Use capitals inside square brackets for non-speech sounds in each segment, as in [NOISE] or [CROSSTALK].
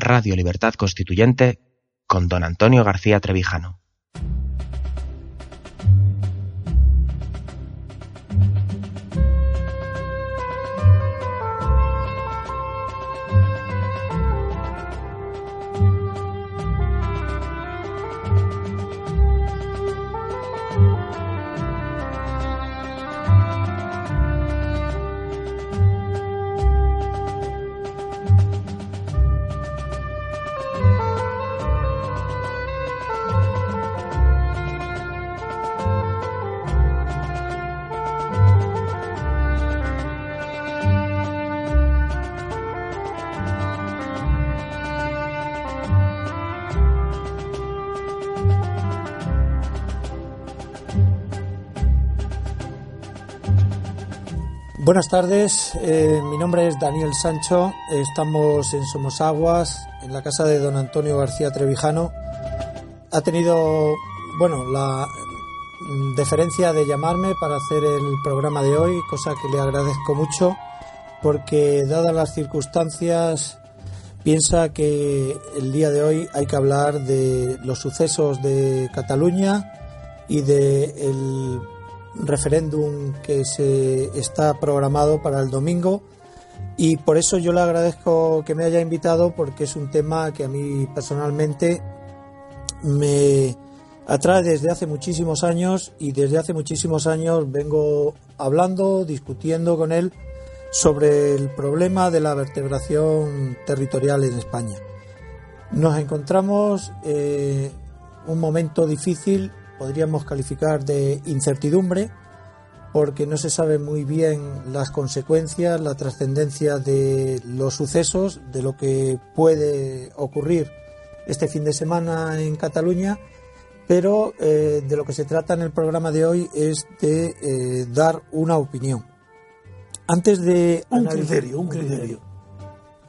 Radio Libertad Constituyente con don Antonio García Trevijano. Buenas tardes, eh, mi nombre es Daniel Sancho, estamos en Somosaguas, en la casa de don Antonio García Trevijano. Ha tenido, bueno, la deferencia de llamarme para hacer el programa de hoy, cosa que le agradezco mucho, porque dadas las circunstancias, piensa que el día de hoy hay que hablar de los sucesos de Cataluña y de el referéndum que se está programado para el domingo y por eso yo le agradezco que me haya invitado porque es un tema que a mí personalmente me atrae desde hace muchísimos años y desde hace muchísimos años vengo hablando, discutiendo con él sobre el problema de la vertebración territorial en España. Nos encontramos en un momento difícil podríamos calificar de incertidumbre, porque no se sabe muy bien las consecuencias, la trascendencia de los sucesos, de lo que puede ocurrir este fin de semana en Cataluña, pero eh, de lo que se trata en el programa de hoy es de eh, dar una opinión. Antes de un criterio, un criterio.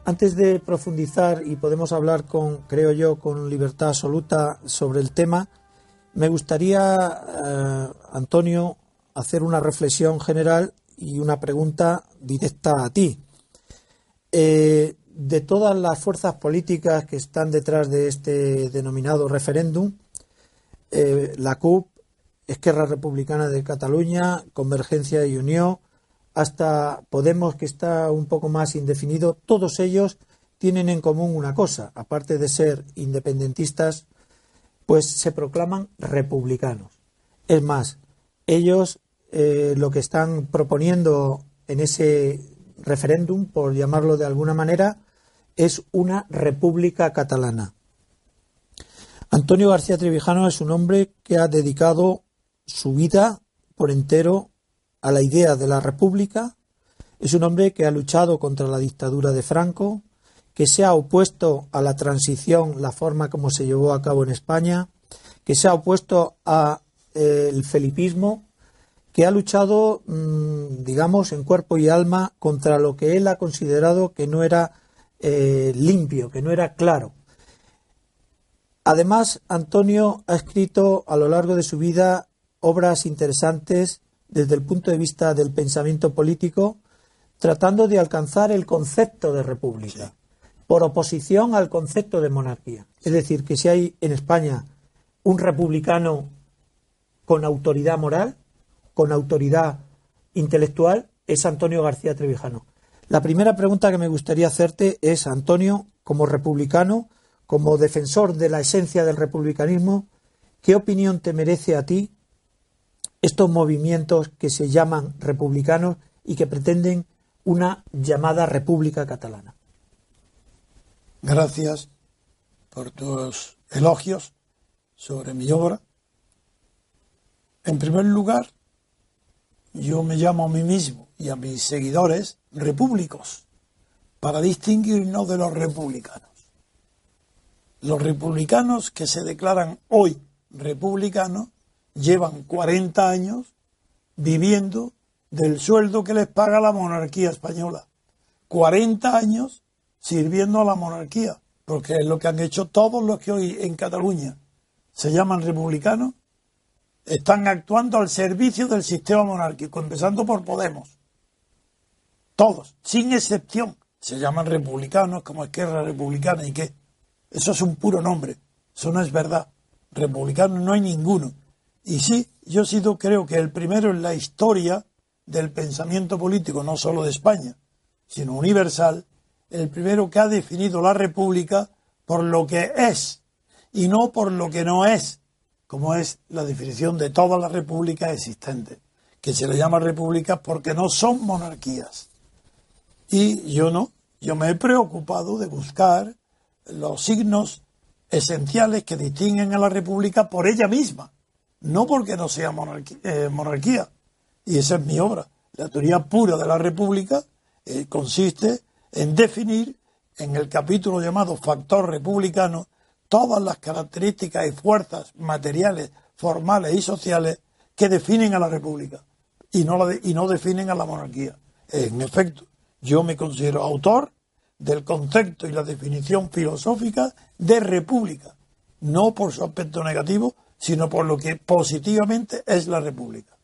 Antes de profundizar y podemos hablar con, creo yo, con libertad absoluta sobre el tema, me gustaría, eh, Antonio, hacer una reflexión general y una pregunta directa a ti. Eh, de todas las fuerzas políticas que están detrás de este denominado referéndum, eh, la CUP, Esquerra Republicana de Cataluña, Convergencia y Unión, hasta Podemos, que está un poco más indefinido, todos ellos tienen en común una cosa, aparte de ser independentistas, pues se proclaman republicanos. Es más, ellos eh, lo que están proponiendo en ese referéndum, por llamarlo de alguna manera, es una república catalana. Antonio García Trevijano es un hombre que ha dedicado su vida por entero a la idea de la república, es un hombre que ha luchado contra la dictadura de Franco, que se ha opuesto a la transición, la forma como se llevó a cabo en España, que se ha opuesto al eh, felipismo, que ha luchado, mm, digamos, en cuerpo y alma contra lo que él ha considerado que no era eh, limpio, que no era claro. Además, Antonio ha escrito a lo largo de su vida obras interesantes desde el punto de vista del pensamiento político, tratando de alcanzar el concepto de república por oposición al concepto de monarquía. Es decir, que si hay en España un republicano con autoridad moral, con autoridad intelectual, es Antonio García Trevijano. La primera pregunta que me gustaría hacerte es, Antonio, como republicano, como defensor de la esencia del republicanismo, ¿qué opinión te merece a ti estos movimientos que se llaman republicanos y que pretenden una llamada República Catalana? Gracias por tus elogios sobre mi obra. En primer lugar, yo me llamo a mí mismo y a mis seguidores repúblicos, para distinguirnos de los republicanos. Los republicanos que se declaran hoy republicanos llevan 40 años viviendo del sueldo que les paga la monarquía española. 40 años sirviendo a la monarquía, porque es lo que han hecho todos los que hoy en Cataluña se llaman republicanos, están actuando al servicio del sistema monárquico, empezando por Podemos. Todos, sin excepción, se llaman republicanos como Esquerra Republicana y qué. Eso es un puro nombre, eso no es verdad. Republicanos no hay ninguno. Y sí, yo he sido, creo que el primero en la historia del pensamiento político, no solo de España, sino universal, el primero que ha definido la república por lo que es y no por lo que no es, como es la definición de todas las repúblicas existentes, que se le llama repúblicas porque no son monarquías. Y yo no, yo me he preocupado de buscar los signos esenciales que distinguen a la república por ella misma, no porque no sea monarquía. Eh, monarquía. Y esa es mi obra. La teoría pura de la república eh, consiste en definir en el capítulo llamado factor republicano todas las características y fuerzas materiales, formales y sociales que definen a la república y no, la y no definen a la monarquía. En efecto, yo me considero autor del concepto y la definición filosófica de república, no por su aspecto negativo, sino por lo que positivamente es la república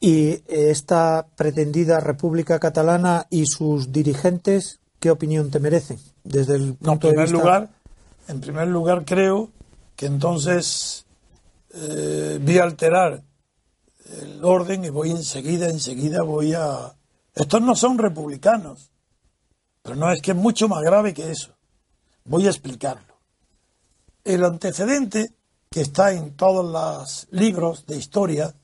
y esta pretendida República Catalana y sus dirigentes, ¿qué opinión te merecen? Desde el punto en primer de vista... lugar, en primer lugar creo que entonces eh, vi alterar el orden y voy enseguida, enseguida voy a. Estos no son republicanos, pero no es que es mucho más grave que eso. Voy a explicarlo. El antecedente que está en todos los libros de historia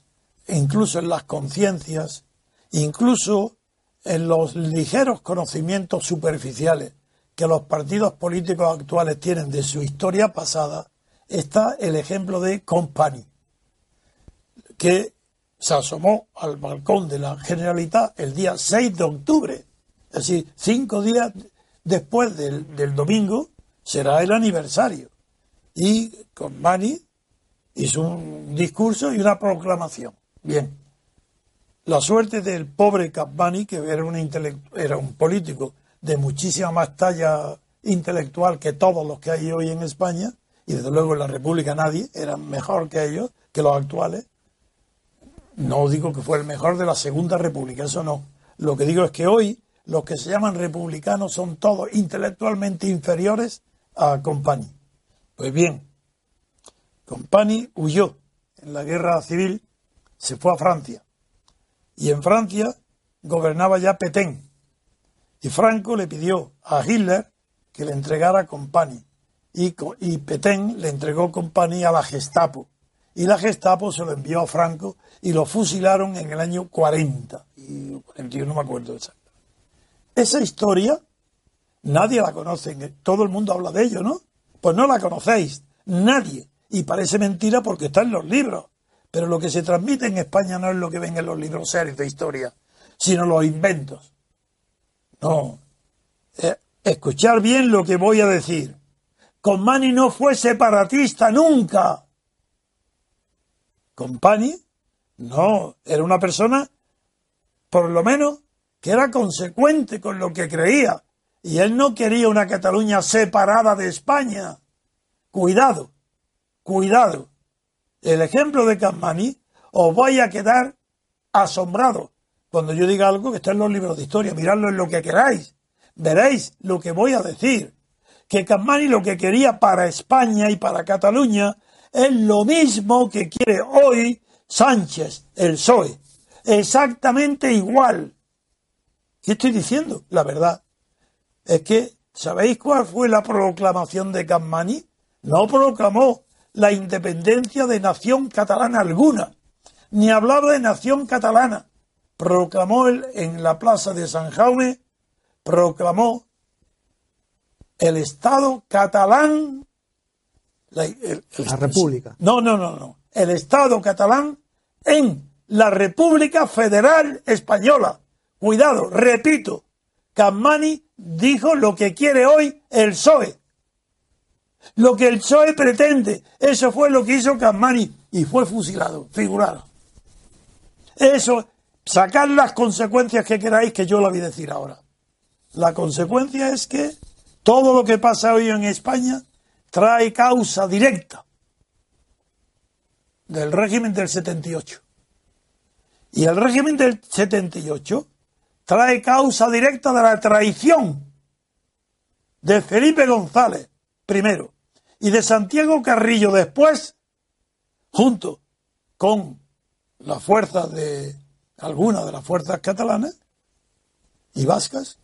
incluso en las conciencias, incluso en los ligeros conocimientos superficiales que los partidos políticos actuales tienen de su historia pasada, está el ejemplo de Company, que se asomó al balcón de la Generalitat el día 6 de octubre, es decir, cinco días después del, del domingo será el aniversario. Y Company hizo un discurso y una proclamación. Bien, la suerte del pobre Capmani, que era un, era un político de muchísima más talla intelectual que todos los que hay hoy en España, y desde luego en la República nadie, era mejor que ellos, que los actuales. No digo que fue el mejor de la Segunda República, eso no. Lo que digo es que hoy los que se llaman republicanos son todos intelectualmente inferiores a Compani. Pues bien, Compani huyó en la guerra civil se fue a Francia. Y en Francia gobernaba ya Petén. Y Franco le pidió a Hitler que le entregara Company. Y, y Petén le entregó Company a la Gestapo. Y la Gestapo se lo envió a Franco y lo fusilaron en el año 40. Y 41, no me acuerdo exacto. Esa historia nadie la conoce. Todo el mundo habla de ello, ¿no? Pues no la conocéis. Nadie. Y parece mentira porque está en los libros. Pero lo que se transmite en España no es lo que ven en los libros serios de historia, sino los inventos. No. Eh, escuchar bien lo que voy a decir. Compani no fue separatista nunca. Compani, no, era una persona, por lo menos, que era consecuente con lo que creía. Y él no quería una Cataluña separada de España. Cuidado, cuidado el ejemplo de Campani, os voy a quedar asombrado cuando yo diga algo que está en los libros de historia. Miradlo en lo que queráis. Veréis lo que voy a decir. Que Campani lo que quería para España y para Cataluña es lo mismo que quiere hoy Sánchez, el PSOE. Exactamente igual. ¿Qué estoy diciendo? La verdad. Es que, ¿sabéis cuál fue la proclamación de Campani? No proclamó la independencia de nación catalana alguna, ni hablaba de nación catalana. Proclamó él en la plaza de San Jaume, proclamó el Estado catalán. La, República. No, no, no, no. El Estado catalán en la República Federal Española. Cuidado, repito, Camani dijo lo que quiere hoy el PSOE. Lo que el PSOE pretende, eso fue lo que hizo Camani y fue fusilado, figurado. Eso, sacar las consecuencias que queráis que yo lo voy a decir ahora. La consecuencia es que todo lo que pasa hoy en España trae causa directa del régimen del 78. Y el régimen del 78 trae causa directa de la traición de Felipe González primero y de Santiago Carrillo después, junto con las fuerzas de algunas de las fuerzas catalanas y vascas,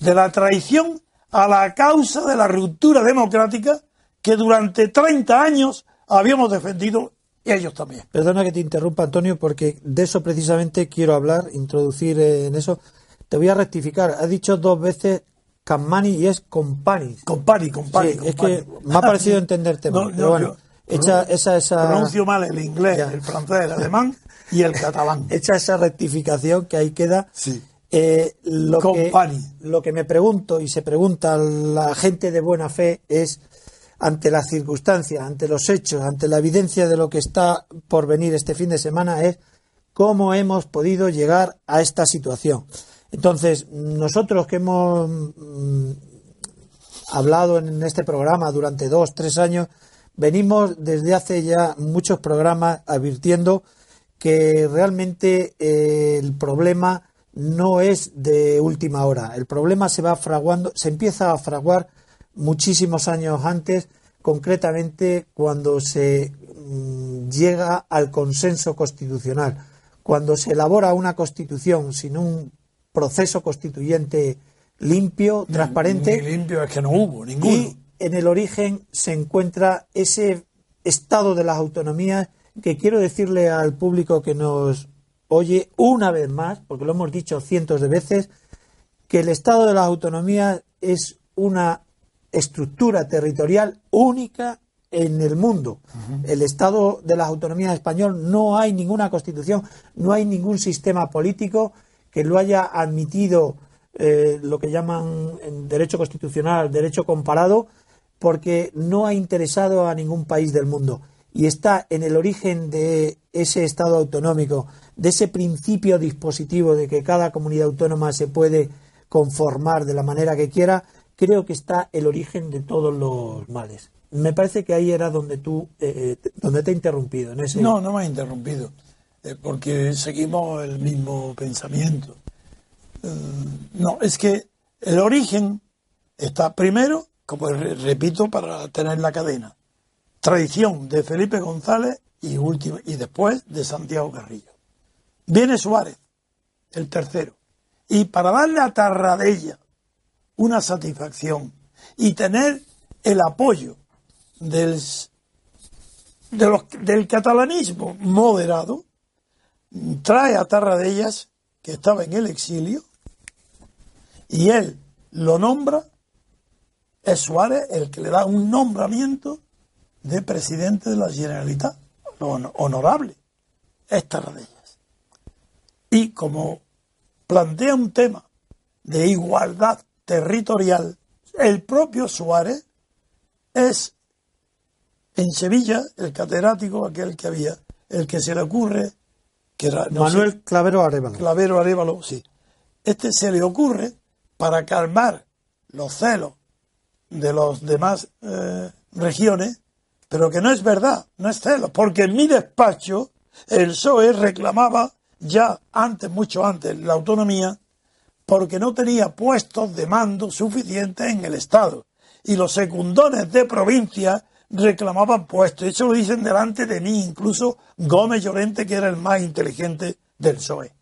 de la traición a la causa de la ruptura democrática que durante 30 años habíamos defendido y ellos también. Perdona que te interrumpa, Antonio, porque de eso precisamente quiero hablar, introducir eh, en eso. Te voy a rectificar. Has dicho dos veces Campani y es Compani. Compani, Compani. Sí, es que me ha parecido entenderte [LAUGHS] mal. pero bueno, echa, esa, esa... Pronuncio mal el inglés, el francés, el alemán y el catalán. [LAUGHS] Echa esa rectificación que ahí queda. Sí. Eh, lo, que, lo que me pregunto y se pregunta la gente de buena fe es ante las circunstancias, ante los hechos, ante la evidencia de lo que está por venir este fin de semana es cómo hemos podido llegar a esta situación. Entonces, nosotros que hemos mm, hablado en este programa durante dos, tres años, venimos desde hace ya muchos programas advirtiendo que realmente eh, el problema no es de última hora. El problema se va fraguando, se empieza a fraguar muchísimos años antes, concretamente cuando se mm, llega al consenso constitucional, cuando se elabora una constitución sin un proceso constituyente limpio, transparente. limpio es que no hubo ninguno. Y en el origen se encuentra ese estado de las autonomías que quiero decirle al público que nos oye una vez más, porque lo hemos dicho cientos de veces, que el estado de las autonomías es una estructura territorial única en el mundo. El Estado de las Autonomías español no hay ninguna constitución, no hay ningún sistema político que lo haya admitido eh, lo que llaman derecho constitucional, derecho comparado, porque no ha interesado a ningún país del mundo. Y está en el origen de ese Estado autonómico, de ese principio dispositivo de que cada comunidad autónoma se puede conformar de la manera que quiera, creo que está el origen de todos los males. Me parece que ahí era donde tú, eh, eh, donde te he interrumpido. En ese... No, no me ha interrumpido. Eh, porque seguimos el mismo pensamiento. Eh, no, es que el origen está primero, como repito, para tener la cadena, tradición de Felipe González y, último, y después de Santiago Carrillo. Viene Suárez, el tercero. Y para darle a Tarradella una satisfacción y tener el apoyo del, del catalanismo moderado, trae a Tarradellas, que estaba en el exilio, y él lo nombra, es Suárez el que le da un nombramiento de presidente de la Generalitat, honorable, es Tarradellas. Y como plantea un tema de igualdad territorial, el propio Suárez es en Sevilla el catedrático, aquel que había, el que se le ocurre Manuel Clavero Arevalo. Clavero Arevalo, sí. Este se le ocurre para calmar los celos de los demás eh, regiones, pero que no es verdad, no es celo, porque en mi despacho el PSOE reclamaba ya antes, mucho antes, la autonomía, porque no tenía puestos de mando suficientes en el Estado. Y los secundones de provincia reclamaban puestos. Eso lo dicen delante de mí, incluso Gómez Llorente, que era el más inteligente del PSOE.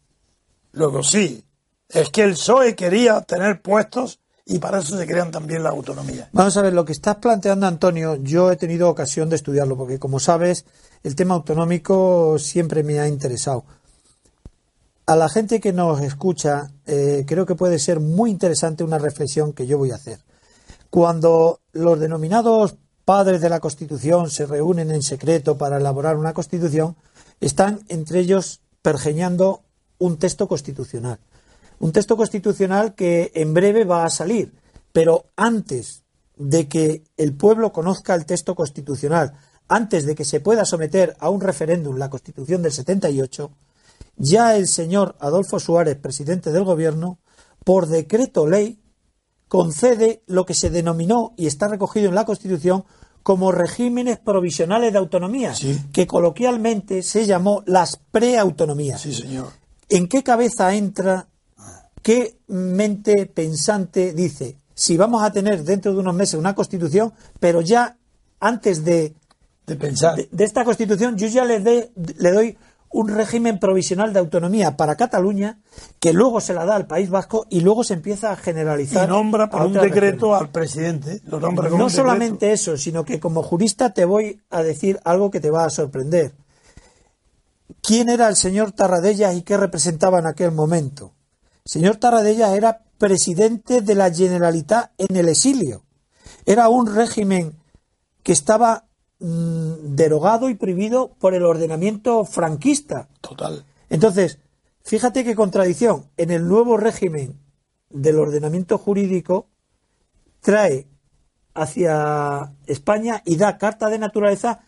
Luego sí, es que el PSOE quería tener puestos y para eso se crean también la autonomía. Vamos a ver, lo que estás planteando, Antonio, yo he tenido ocasión de estudiarlo, porque como sabes, el tema autonómico siempre me ha interesado. A la gente que nos escucha, eh, creo que puede ser muy interesante una reflexión que yo voy a hacer. Cuando los denominados padres de la Constitución se reúnen en secreto para elaborar una Constitución, están entre ellos pergeñando un texto constitucional. Un texto constitucional que en breve va a salir, pero antes de que el pueblo conozca el texto constitucional antes de que se pueda someter a un referéndum la Constitución del 78, ya el señor Adolfo Suárez, presidente del Gobierno, por decreto ley, concede lo que se denominó y está recogido en la Constitución como regímenes provisionales de autonomía, que coloquialmente se llamó las preautonomías. Sí, señor. ¿En qué cabeza entra, qué mente pensante dice, si vamos a tener dentro de unos meses una constitución, pero ya antes de, de pensar de, esta constitución yo ya le, le doy un régimen provisional de autonomía para Cataluña que luego se la da al País Vasco y luego se empieza a generalizar. Y nombra por un decreto al presidente. Lo nombra no solamente eso, sino que como jurista te voy a decir algo que te va a sorprender. ¿Quién era el señor Tarradellas y qué representaba en aquel momento? El señor Tarradellas era presidente de la Generalitat en el exilio. Era un régimen que estaba derogado y prohibido por el ordenamiento franquista. Total. Entonces, fíjate qué contradicción. En el nuevo régimen del ordenamiento jurídico trae hacia España y da carta de naturaleza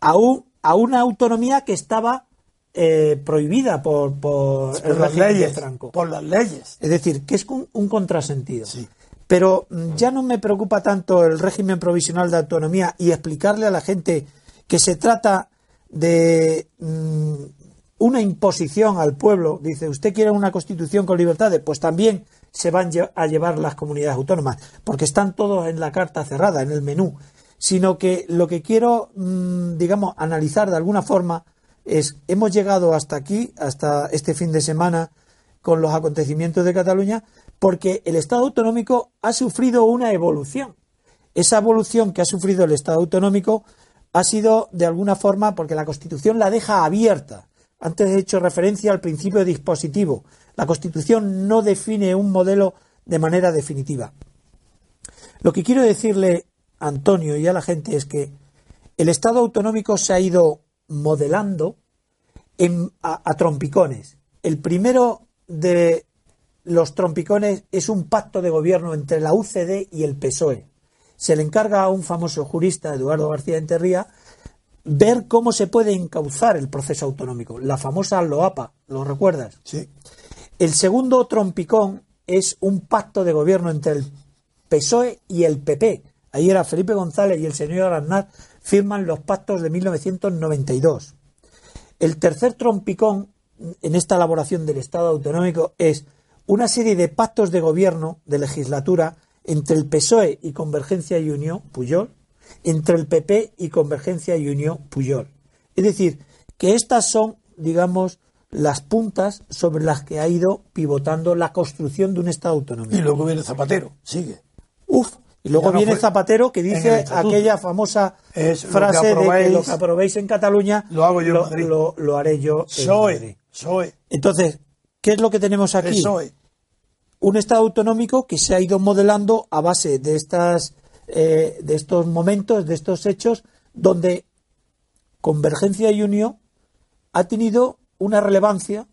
a, a una autonomía que estaba eh, prohibida por, por, el las leyes, Franco. Por las leyes. Es decir, que es un, un contrasentido. Sí. Pero mm, ya no me preocupa tanto el régimen provisional de autonomía y explicarle a la gente que se trata de mm, una imposición al pueblo. Dice, ¿usted quiere una constitución con libertades? Pues también se van a llevar las comunidades autónomas, porque están todos en la carta cerrada, en el menú. Sino que lo que quiero, mm, digamos, analizar de alguna forma es, hemos llegado hasta aquí, hasta este fin de semana, con los acontecimientos de Cataluña, porque el Estado autonómico ha sufrido una evolución. Esa evolución que ha sufrido el Estado autonómico ha sido de alguna forma porque la Constitución la deja abierta. Antes he hecho referencia al principio dispositivo. La Constitución no define un modelo de manera definitiva. Lo que quiero decirle, Antonio, y a la gente es que el Estado autonómico se ha ido modelando a trompicones. El primero de los trompicones es un pacto de gobierno entre la UCD y el PSOE. Se le encarga a un famoso jurista, Eduardo García Enterría, ver cómo se puede encauzar el proceso autonómico. La famosa LOAPA, ¿lo recuerdas? Sí. El segundo trompicón es un pacto de gobierno entre el PSOE y el PP. Ahí era Felipe González y el señor Arnaz firman los pactos de 1992. El tercer trompicón en esta elaboración del Estado autonómico es una serie de pactos de gobierno, de legislatura, entre el PSOE y Convergencia y Unión, Puyol, entre el PP y Convergencia y Unión, Puyol. Es decir, que estas son, digamos, las puntas sobre las que ha ido pivotando la construcción de un Estado autonómico. Y luego viene Zapatero, sigue. Uf, y luego viene Zapatero que dice aquella famosa frase de que lo que aprobéis en Cataluña lo hago yo lo, haré yo en Madrid. Entonces, ¿Qué es lo que tenemos aquí? Un Estado autonómico que se ha ido modelando a base de, estas, eh, de estos momentos, de estos hechos, donde Convergencia y Unión ha tenido una relevancia,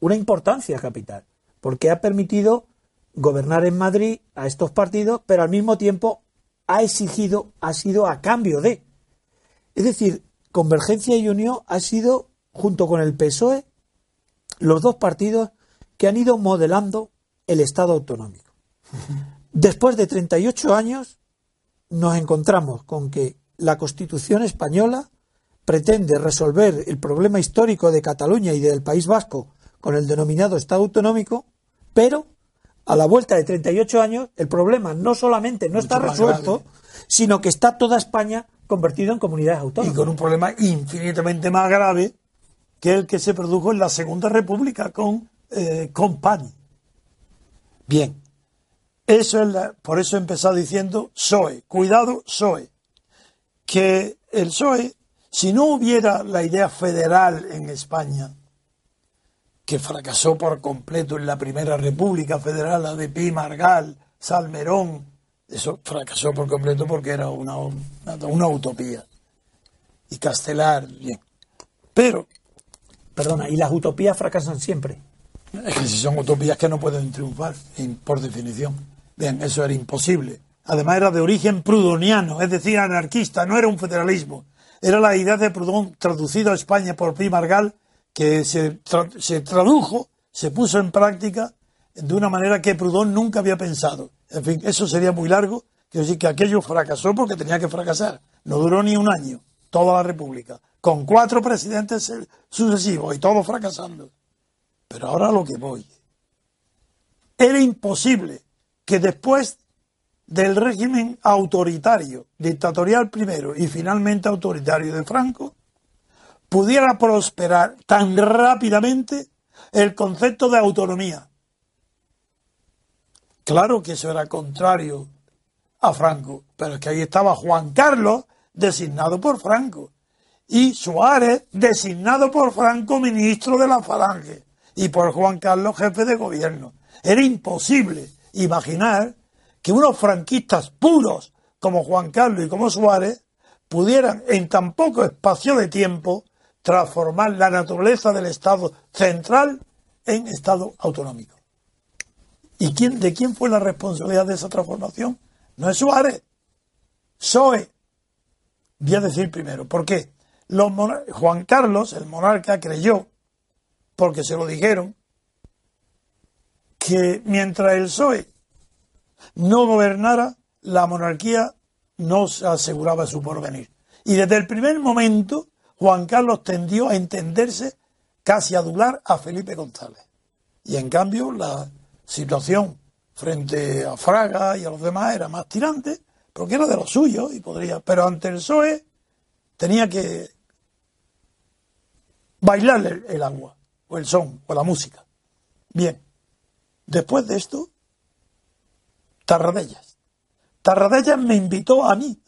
una importancia capital, porque ha permitido gobernar en Madrid a estos partidos, pero al mismo tiempo ha exigido, ha sido a cambio de. Es decir, Convergencia y Unión ha sido, junto con el PSOE, los dos partidos que han ido modelando el Estado autonómico. Después de 38 años, nos encontramos con que la Constitución española pretende resolver el problema histórico de Cataluña y del País Vasco con el denominado Estado autonómico, pero a la vuelta de 38 años el problema no solamente no está resuelto, sino que está toda España convertido en comunidades autónomas. Y con un problema infinitamente más grave que el que se produjo en la Segunda República con, eh, con PAN. Bien, eso es por eso he empezado diciendo PSOE, cuidado PSOE, que el PSOE, si no hubiera la idea federal en España, que fracasó por completo en la Primera República Federal, la de Pi Margal, Salmerón, eso fracasó por completo porque era una, una, una utopía. Y Castelar, bien. Pero Perdona, y las utopías fracasan siempre. Es que si son utopías que no pueden triunfar, por definición. Bien, eso era imposible. además era de origen prudoniano, es decir, anarquista, no era un federalismo. Era la idea de Proudhon traducido a España por Primargal, que se, se tradujo, se puso en práctica de una manera que Proudhon nunca había pensado. En fin, eso sería muy largo. Quiero decir que aquello fracasó porque tenía que fracasar. No duró ni un año, toda la República, con cuatro presidentes sucesivos y todos fracasando. Pero ahora lo que voy. Era imposible que después del régimen autoritario, dictatorial primero y finalmente autoritario de Franco, pudiera prosperar tan rápidamente el concepto de autonomía. Claro que eso era contrario a Franco, pero es que ahí estaba Juan Carlos, designado por Franco, y Suárez, designado por Franco ministro de la Falange, y por Juan Carlos jefe de gobierno. Era imposible imaginar que unos franquistas puros como Juan Carlos y como Suárez pudieran en tan poco espacio de tiempo transformar la naturaleza del Estado central en Estado autonómico. ¿Y quién, de quién fue la responsabilidad de esa transformación? No es Suárez, Soe. Voy a decir primero, ¿por qué? Juan Carlos, el monarca, creyó, porque se lo dijeron, que mientras el PSOE no gobernara, la monarquía no se aseguraba su porvenir. Y desde el primer momento, Juan Carlos tendió a entenderse casi adular a Felipe González. Y en cambio, la situación frente a Fraga y a los demás era más tirante, porque era de lo suyo y podría. Pero ante el PSOE tenía que bailarle el agua, o el son, o la música. Bien, después de esto, Tarradellas. Tarradellas me invitó a mí,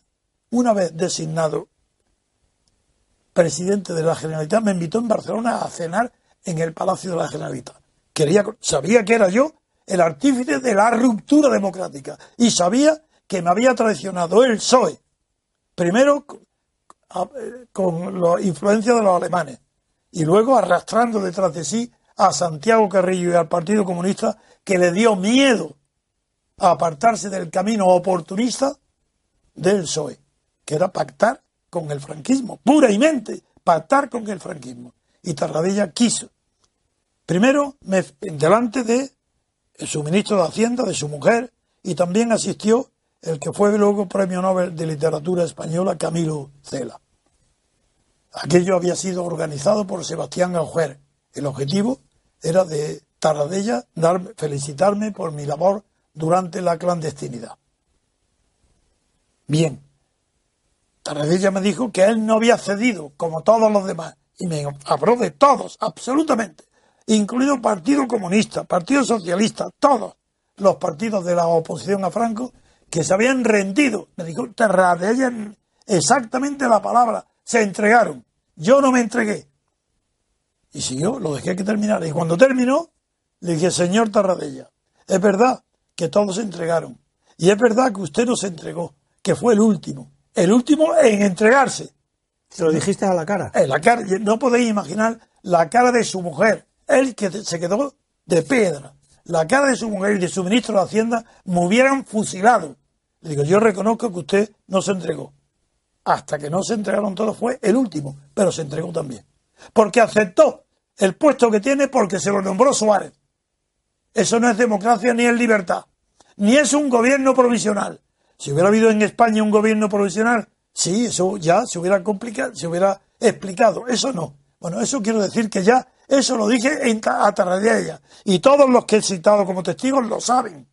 una vez designado presidente de la Generalitat, me invitó en Barcelona a cenar en el Palacio de la Generalitat. Quería, sabía que era yo el artífice de la ruptura democrática y sabía que me había traicionado el PSOE, primero con la influencia de los alemanes y luego arrastrando detrás de sí a Santiago Carrillo y al Partido Comunista que le dio miedo a apartarse del camino oportunista del PSOE, que era pactar con el franquismo, pura y mente, pactar con el franquismo. Y Tarradella quiso. Primero, me, delante de su ministro de Hacienda, de su mujer, y también asistió el que fue luego Premio Nobel de Literatura Española, Camilo Cela. Aquello había sido organizado por Sebastián Auger. El objetivo era de Tarradella dar, felicitarme por mi labor durante la clandestinidad. Bien, Tarradella me dijo que él no había cedido, como todos los demás, y me habló de todos, absolutamente, incluido Partido Comunista, Partido Socialista, todos los partidos de la oposición a Franco, que se habían rendido. Me dijo Tarradella exactamente la palabra, se entregaron. Yo no me entregué. Y siguió, lo dejé que terminara. Y cuando terminó, le dije, señor Tarradella, es verdad que todos se entregaron. Y es verdad que usted no se entregó, que fue el último. El último en entregarse. Se lo dijiste a la cara. En la cara. No podéis imaginar la cara de su mujer. Él que se quedó de piedra. La cara de su mujer y de su ministro de Hacienda me hubieran fusilado. Le digo, yo reconozco que usted no se entregó. Hasta que no se entregaron todos fue el último, pero se entregó también. Porque aceptó el puesto que tiene porque se lo nombró Suárez. Eso no es democracia ni es libertad, ni es un gobierno provisional. Si hubiera habido en España un gobierno provisional, sí, eso ya se hubiera complicado, se hubiera explicado. Eso no. Bueno, eso quiero decir que ya, eso lo dije en, a Tarradella. Y todos los que he citado como testigos lo saben.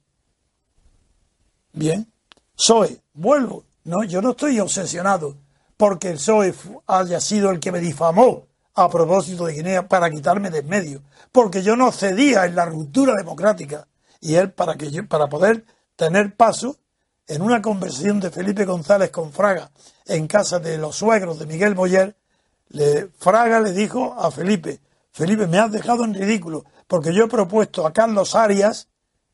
Bien. Soy, vuelvo. No, yo no estoy obsesionado porque el PSOE haya sido el que me difamó a propósito de Guinea para quitarme de en medio, porque yo no cedía en la ruptura democrática y él para que yo, para poder tener paso en una conversación de Felipe González con Fraga en casa de los suegros de Miguel Boyer, le, Fraga le dijo a Felipe, Felipe, me has dejado en ridículo, porque yo he propuesto a Carlos Arias,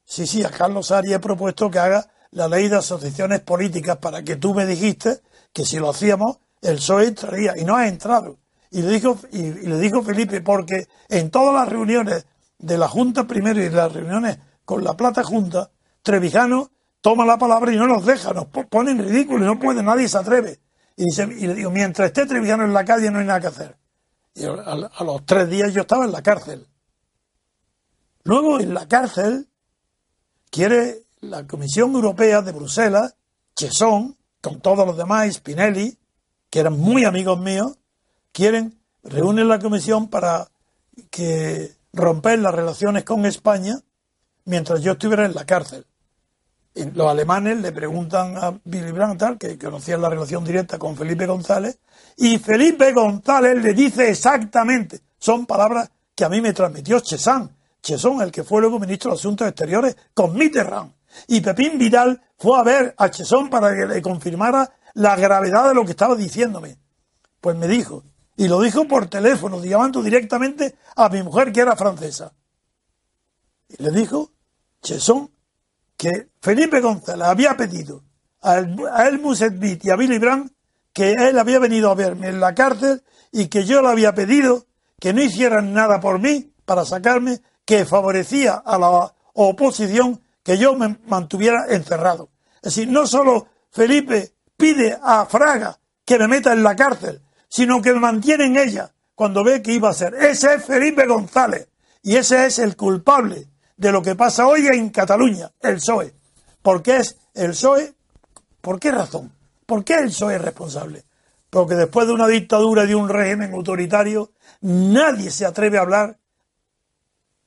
sí, sí, a Carlos Arias he propuesto que haga la ley de asociaciones políticas para que tú me dijiste que si lo hacíamos, el PSOE entraría, y no ha entrado. Y le dijo, y, le dijo Felipe, porque en todas las reuniones de la Junta primero y las reuniones con la Plata Junta, Trevijano toma la palabra y no nos deja, nos pone en ridículo y no puede, nadie se atreve. Y, y le digo, mientras esté Trevijano en la calle no hay nada que hacer. Y a, a los tres días yo estaba en la cárcel. Luego en la cárcel quiere la Comisión Europea de Bruselas, Chesón, con todos los demás, Spinelli, que eran muy amigos míos, quieren reúnen la comisión para que romper las relaciones con España mientras yo estuviera en la cárcel. Los alemanes le preguntan a Billy Brandt, que conocía la relación directa con Felipe González, y Felipe González le dice exactamente, son palabras que a mí me transmitió Chesán, Chesón, el que fue luego ministro de Asuntos Exteriores, con Mitterrand. Y Pepín Vidal fue a ver a Chesón para que le confirmara la gravedad de lo que estaba diciéndome. Pues me dijo, y lo dijo por teléfono, llamando directamente a mi mujer que era francesa. Y le dijo, Chesón, que Felipe González había pedido a Elmus Edbit y a Billy Brandt que él había venido a verme en la cárcel y que yo le había pedido que no hicieran nada por mí para sacarme, que favorecía a la oposición que yo me mantuviera encerrado. Es decir, no solo Felipe pide a Fraga que me meta en la cárcel, sino que me mantiene en ella cuando ve que iba a ser. Ese es Felipe González y ese es el culpable de lo que pasa hoy en Cataluña, el PSOE. ¿Por qué es el PSOE? ¿Por qué razón? ¿Por qué el PSOE es responsable? Porque después de una dictadura y de un régimen autoritario, nadie se atreve a hablar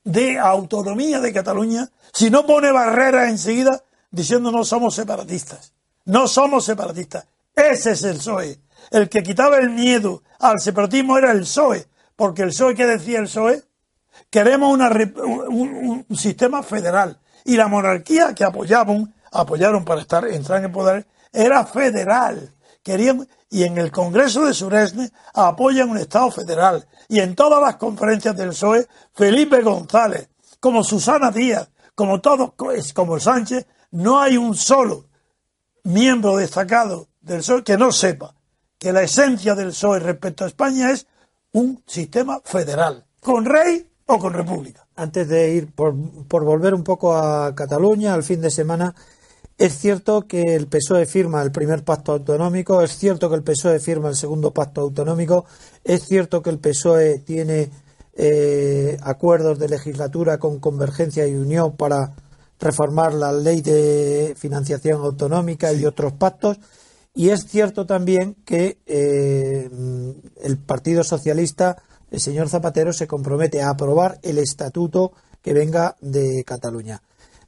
de autonomía de Cataluña si no pone barreras enseguida diciendo no somos separatistas. No somos separatistas. Ese es el PSOE. El que quitaba el miedo al separatismo era el PSOE. Porque el PSOE, ¿qué decía el PSOE? Queremos un, sistema federal. Y la monarquía que apoyaban, apoyaron para estar, entrar en poder, era federal. Querían, y en el Congreso de Suresne apoyan un Estado federal. Y en todas las conferencias del PSOE, Felipe González, como Susana Díaz, como todos, como Sánchez, no hay un solo miembro destacado del PSOE que no sepa que la esencia del PSOE respecto a España es un sistema federal, con rey o con república. Antes de ir por, por volver un poco a Cataluña, al fin de semana, es cierto que el PSOE firma el primer pacto autonómico, es cierto que el PSOE firma el segundo pacto autonómico, es cierto que el PSOE tiene eh, acuerdos de legislatura con Convergencia y Unión para reformar la ley de financiación autonómica y otros pactos. Y es cierto también que eh, el Partido Socialista, el señor Zapatero, se compromete a aprobar el estatuto que venga de Cataluña.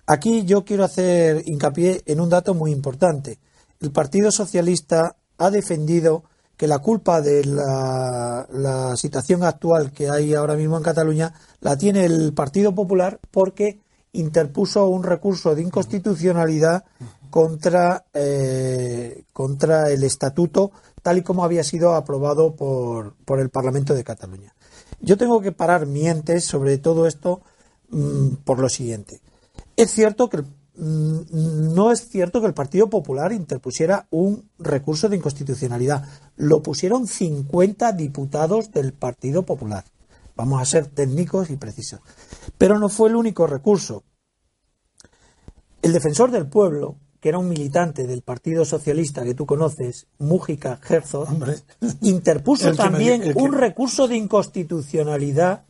Aquí yo quiero hacer hincapié en un dato muy importante. El Partido Socialista ha defendido que la culpa de la, situación actual que hay ahora mismo en Cataluña la tiene el Partido Popular porque interpuso un recurso de inconstitucionalidad contra, eh, contra el estatuto tal y como había sido aprobado por, por, el Parlamento de Cataluña. Yo tengo que parar mientes sobre todo esto mm, por lo siguiente. Es cierto que mm, no es cierto que el Partido Popular interpusiera un recurso de inconstitucionalidad. Lo pusieron 50 diputados del Partido Popular. Vamos a ser técnicos y precisos. Pero no fue el único recurso. El defensor del pueblo, que era un militante del Partido Socialista que tú conoces, Mújica Herzog, interpuso también un recurso de inconstitucionalidad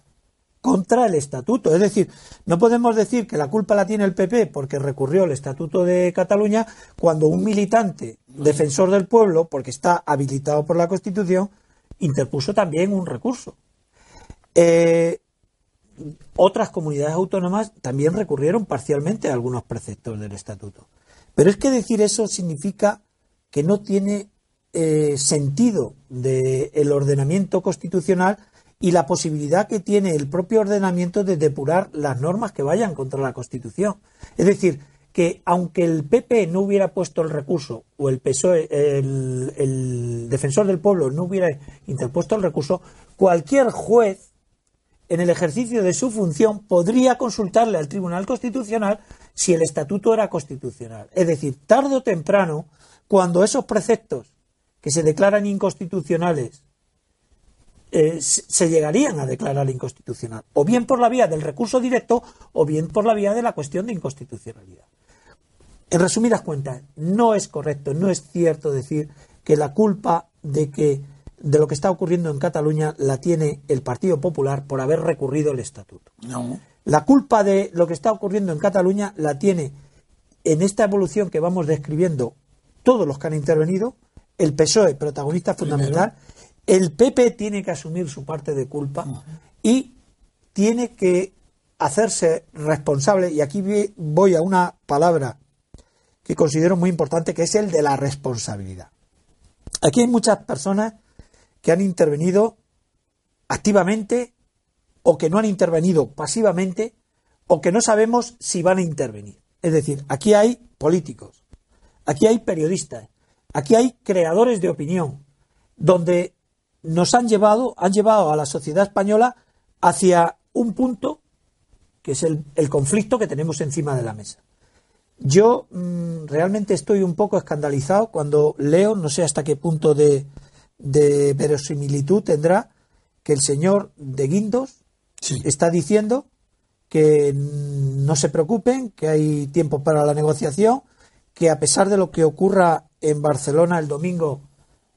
contra el estatuto. Es decir, no podemos decir que la culpa la tiene el PP porque recurrió el estatuto de Cataluña cuando un militante defensor del pueblo, porque está habilitado por la Constitución, interpuso también un recurso. Eh, otras comunidades autónomas también recurrieron parcialmente a algunos preceptos del estatuto. Pero es que decir eso significa que no tiene eh, sentido del ordenamiento constitucional y la posibilidad que tiene el propio ordenamiento de depurar las normas que vayan contra la Constitución. Es decir, que aunque el PP no hubiera puesto el recurso o el PSOE, el, el defensor del pueblo no hubiera interpuesto el recurso, cualquier juez en el ejercicio de su función podría consultarle al Tribunal Constitucional si el estatuto era constitucional. Es decir, tarde o temprano, cuando esos preceptos que se declaran inconstitucionales eh, se llegarían a declarar inconstitucional, o bien por la vía del recurso directo o bien por la vía de la cuestión de inconstitucionalidad. En resumidas cuentas, no es correcto, no es cierto decir que la culpa de que de lo que está ocurriendo en Cataluña la tiene el Partido Popular por haber recurrido el estatuto. No. La culpa de lo que está ocurriendo en Cataluña la tiene en esta evolución que vamos describiendo todos los que han intervenido, el PSOE, protagonista fundamental, el PP tiene que asumir su parte de culpa y tiene que hacerse responsable, y aquí voy a una palabra que considero muy importante, que es el de la responsabilidad. Aquí hay muchas personas que han intervenido activamente o que no han intervenido pasivamente o que no sabemos si van a intervenir. Es decir, aquí hay políticos, aquí hay periodistas, aquí hay creadores de opinión, donde nos han llevado, han llevado a la sociedad española hacia un punto que es el, conflicto que tenemos encima de la mesa. Yo mm, realmente estoy un poco escandalizado cuando leo, no sé hasta qué punto de, de verosimilitud tendrá, que el señor de Guindos está diciendo que no se preocupen, que hay tiempo para la negociación, que a pesar de lo que ocurra en Barcelona el domingo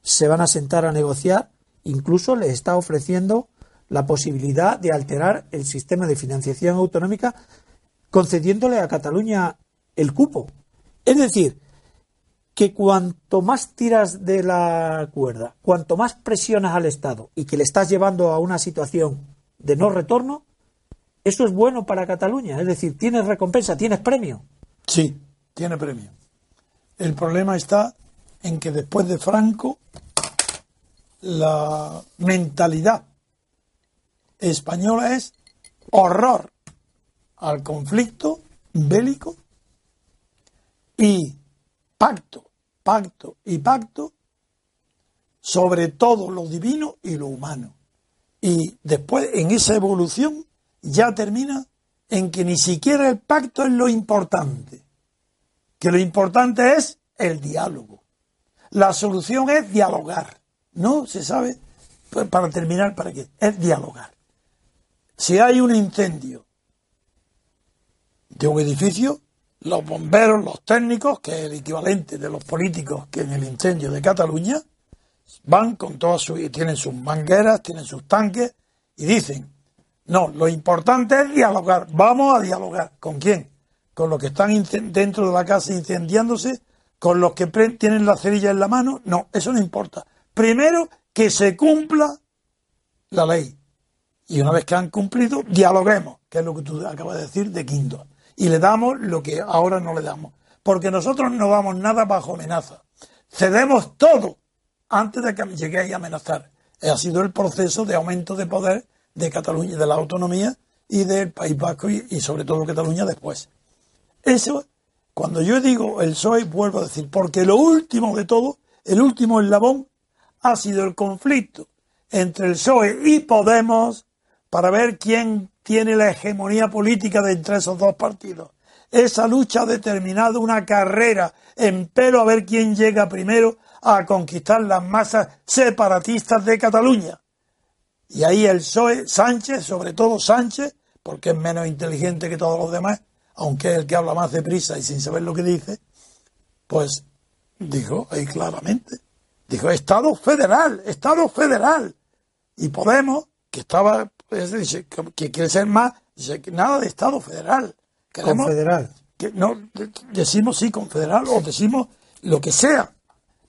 se van a sentar a negociar, incluso le está ofreciendo la posibilidad de alterar el sistema de financiación autonómica concediéndole a Cataluña el cupo. Es decir, que cuanto más tiras de la cuerda, cuanto más presionas al Estado y que le estás llevando a una situación de no retorno, eso es bueno para Cataluña. Es decir, tienes recompensa, tienes premio. Sí, tiene premio. El problema está en que después de Franco, la mentalidad española es horror al conflicto bélico y pacto, pacto y pacto sobre todo lo divino y lo humano. Y después, en esa evolución, ya termina en que ni siquiera el pacto es lo importante, que lo importante es el diálogo. La solución es dialogar. No se sabe, pues, para terminar, para qué, es dialogar. Si hay un incendio de un edificio, los bomberos, los técnicos, que es el equivalente de los políticos que en el incendio de Cataluña, van con todas sus, tienen sus mangueras, tienen sus tanques y dicen, no, lo importante es dialogar, vamos a dialogar. ¿Con quién? Con los que están dentro de la casa incendiándose, con los que tienen la cerilla en la mano, no, eso no importa. Primero que se cumpla la ley. Y una vez que han cumplido, dialoguemos, que es lo que tú acabas de decir de Quinto. Y le damos lo que ahora no le damos. Porque nosotros no damos nada bajo amenaza. Cedemos todo antes de que lleguéis a amenazar. Ha sido el proceso de aumento de poder de Cataluña, de la autonomía y del País Vasco y, sobre todo Cataluña después. Eso, cuando yo digo el PSOE, vuelvo a decir, porque lo último de todo, el último eslabón, ha sido el conflicto entre el PSOE y Podemos para ver quién tiene la hegemonía política de entre esos dos partidos. Esa lucha ha determinado una carrera en pelo a ver quién llega primero a conquistar las masas separatistas de Cataluña. Y ahí el PSOE, Sánchez, sobre todo Sánchez, porque es menos inteligente que todos los demás, aunque es el que habla más deprisa y sin saber lo que dice, pues dijo ahí claramente, dijo Estado federal, Estado federal. Y Podemos, que estaba, pues, que quiere ser más, dice que nada de Estado federal. confederal. Que no, decimos sí confederal o decimos lo que sea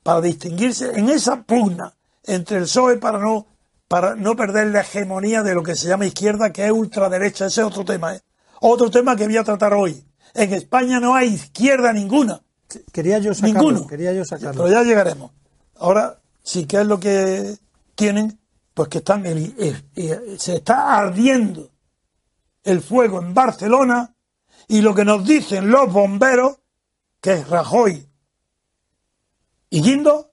para distinguirse en esa pugna entre el PSOE para no, para no perder la hegemonía de lo que se llama izquierda, que es ultraderecha. Ese es otro tema. ¿eh? Otro tema que voy a tratar hoy. En España no hay izquierda ninguna. Quería yo sacarlo. Ninguno. Quería yo sacarlo. Pero ya llegaremos. Ahora, sí, ¿qué es lo que tienen? Pues que están se está ardiendo el fuego en Barcelona y lo que nos dicen los bomberos, que es Rajoy y Guindo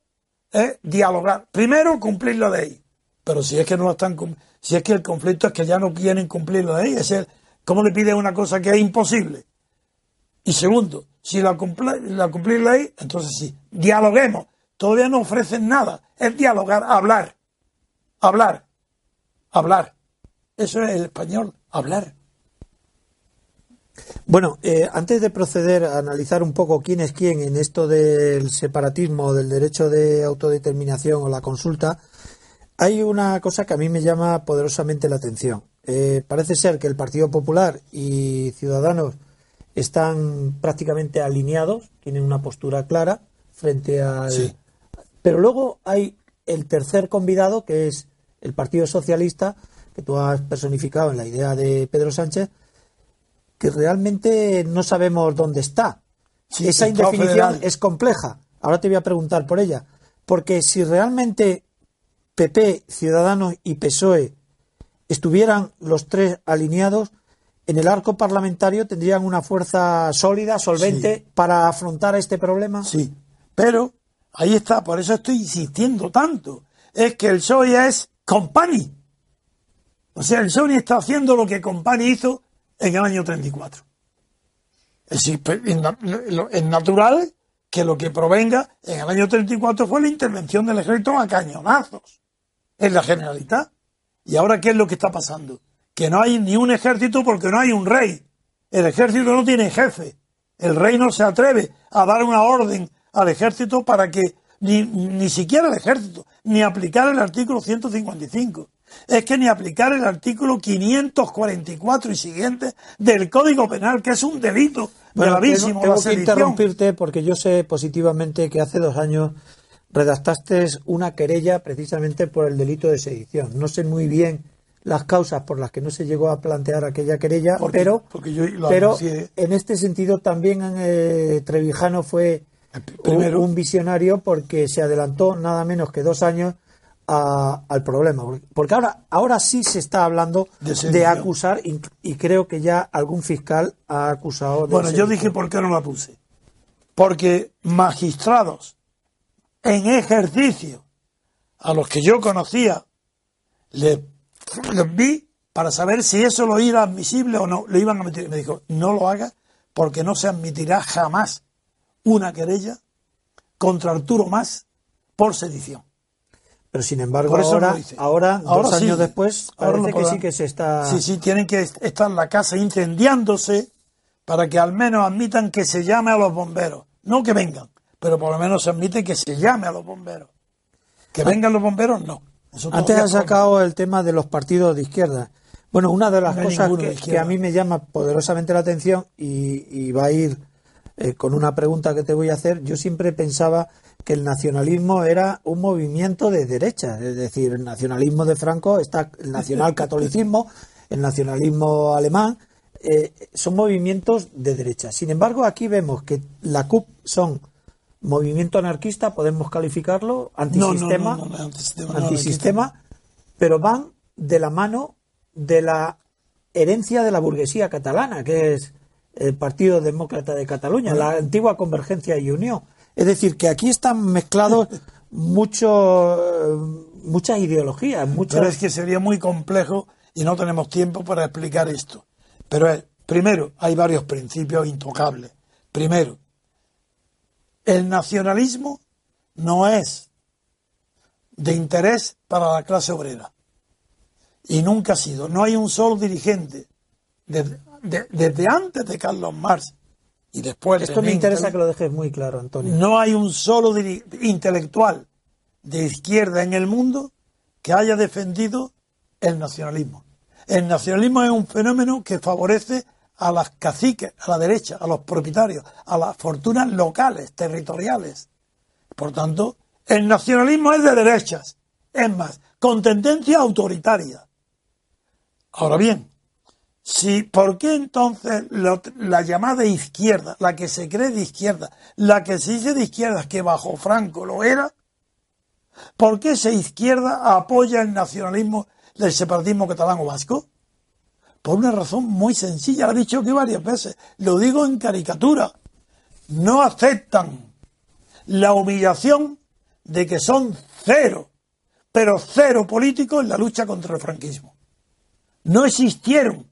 es dialogar. Primero, cumplir la ley. Pero si es que no están si es que el conflicto es que ya no quieren cumplir la ley, es el, ¿cómo le pide una cosa que es imposible? Y segundo, si la, la cumplir la ley, entonces sí, dialoguemos. Todavía no ofrecen nada, es dialogar, hablar, hablar, hablar. Eso es el español, hablar. Bueno, eh, antes de proceder a analizar un poco quién es quién en esto del separatismo, del derecho de autodeterminación o la consulta, hay una cosa que a mí me llama poderosamente la atención. Eh, parece ser que el Partido Popular y Ciudadanos están prácticamente alineados, tienen una postura clara frente al. Pero luego hay el tercer convidado, que es el Partido Socialista, que tú has personificado en la idea de Pedro Sánchez, que realmente no sabemos dónde está. Esa indefinición es compleja. Ahora te voy a preguntar por ella. Porque si realmente PP, Ciudadanos y PSOE estuvieran los tres alineados, en el arco parlamentario tendrían una fuerza sólida, solvente, para afrontar este problema. Sí, pero ahí está, por eso estoy insistiendo tanto. Es que el PSOE es company. O sea, el PSOE está haciendo lo que Company hizo en el año 34. Es, es natural que lo que provenga en el año 34 fue la intervención del ejército a cañonazos en la Generalitat. ¿Y ahora qué es lo que está pasando? Que no hay ni un ejército porque no hay un rey. El ejército no tiene jefe. El rey no se atreve a dar una orden al ejército para que ni, ni siquiera el ejército, ni aplicar el artículo 155 es que ni aplicar el artículo 544 y siguiente del Código Penal, que es un delito gravísimo. Tengo, que interrumpirte porque yo sé positivamente que hace dos años redactaste una querella precisamente por el delito de sedición. No sé muy bien las causas por las que no se llegó a plantear aquella querella, pero, pero en este sentido también eh, Trevijano fue Primero, un visionario porque se adelantó nada menos que dos años al problema. Porque ahora, ahora sí se está hablando de, acusar y, creo que ya algún fiscal ha acusado. De bueno, yo dije por qué no la puse. Porque magistrados en ejercicio a los que yo conocía les, vi para saber si eso lo iba admisible o no. Lo iban a admitir. Me dijo, no lo haga porque no se admitirá jamás una querella contra Arturo Más por sedición. Pero sin embargo, ahora, ahora, dos años después, parece que sí que se está. Sí, sí, tienen que estar la casa incendiándose para que al menos admitan que se llame a los bomberos. No que vengan, pero por lo menos se admite que se llame a los bomberos. Que vengan los bomberos, no. Antes has sacado el tema de los partidos de izquierda. Bueno, una de las cosas que, a mí me llama poderosamente la atención y, va a ir eh, con una pregunta que te voy a hacer, yo siempre pensaba que el nacionalismo era un movimiento de derecha, es decir, el nacionalismo de Franco está el nacionalcatolicismo, el nacionalismo alemán, eh, son movimientos de derecha. Sin embargo, aquí vemos que la CUP son movimiento anarquista, podemos calificarlo, antisistema, antisistema, pero van de la mano de la herencia de la burguesía catalana, que es el Partido Demócrata de Cataluña, la antigua Convergencia y Unión. Es decir, que aquí están mezclados [LAUGHS] mucho, muchas ideologías. Muchas... Pero es que sería muy complejo y no tenemos tiempo para explicar esto. Pero primero, hay varios principios intocables. Primero, el nacionalismo no es de interés para la clase obrera. Y nunca ha sido. No hay un solo dirigente desde, desde antes de Carlos Marx y después Esto me interesa que lo dejes muy claro, Antonio. No hay un solo intelectual de izquierda en el mundo que haya defendido el nacionalismo. El nacionalismo es un fenómeno que favorece a las caciques, a la derecha, a los propietarios, a las fortunas locales, territoriales. Por tanto, el nacionalismo es de derechas, es más, con tendencia autoritaria. Ahora bien, Sí, ¿por qué entonces la llamada izquierda, la que se cree de izquierda, la que se dice de izquierda, que bajo Franco lo era, ¿por qué esa izquierda apoya el nacionalismo del separatismo catalán o vasco? Por una razón muy sencilla, lo he dicho aquí varias veces, lo digo en caricatura, no aceptan la humillación de que son cero, pero cero políticos en la lucha contra el franquismo. No existieron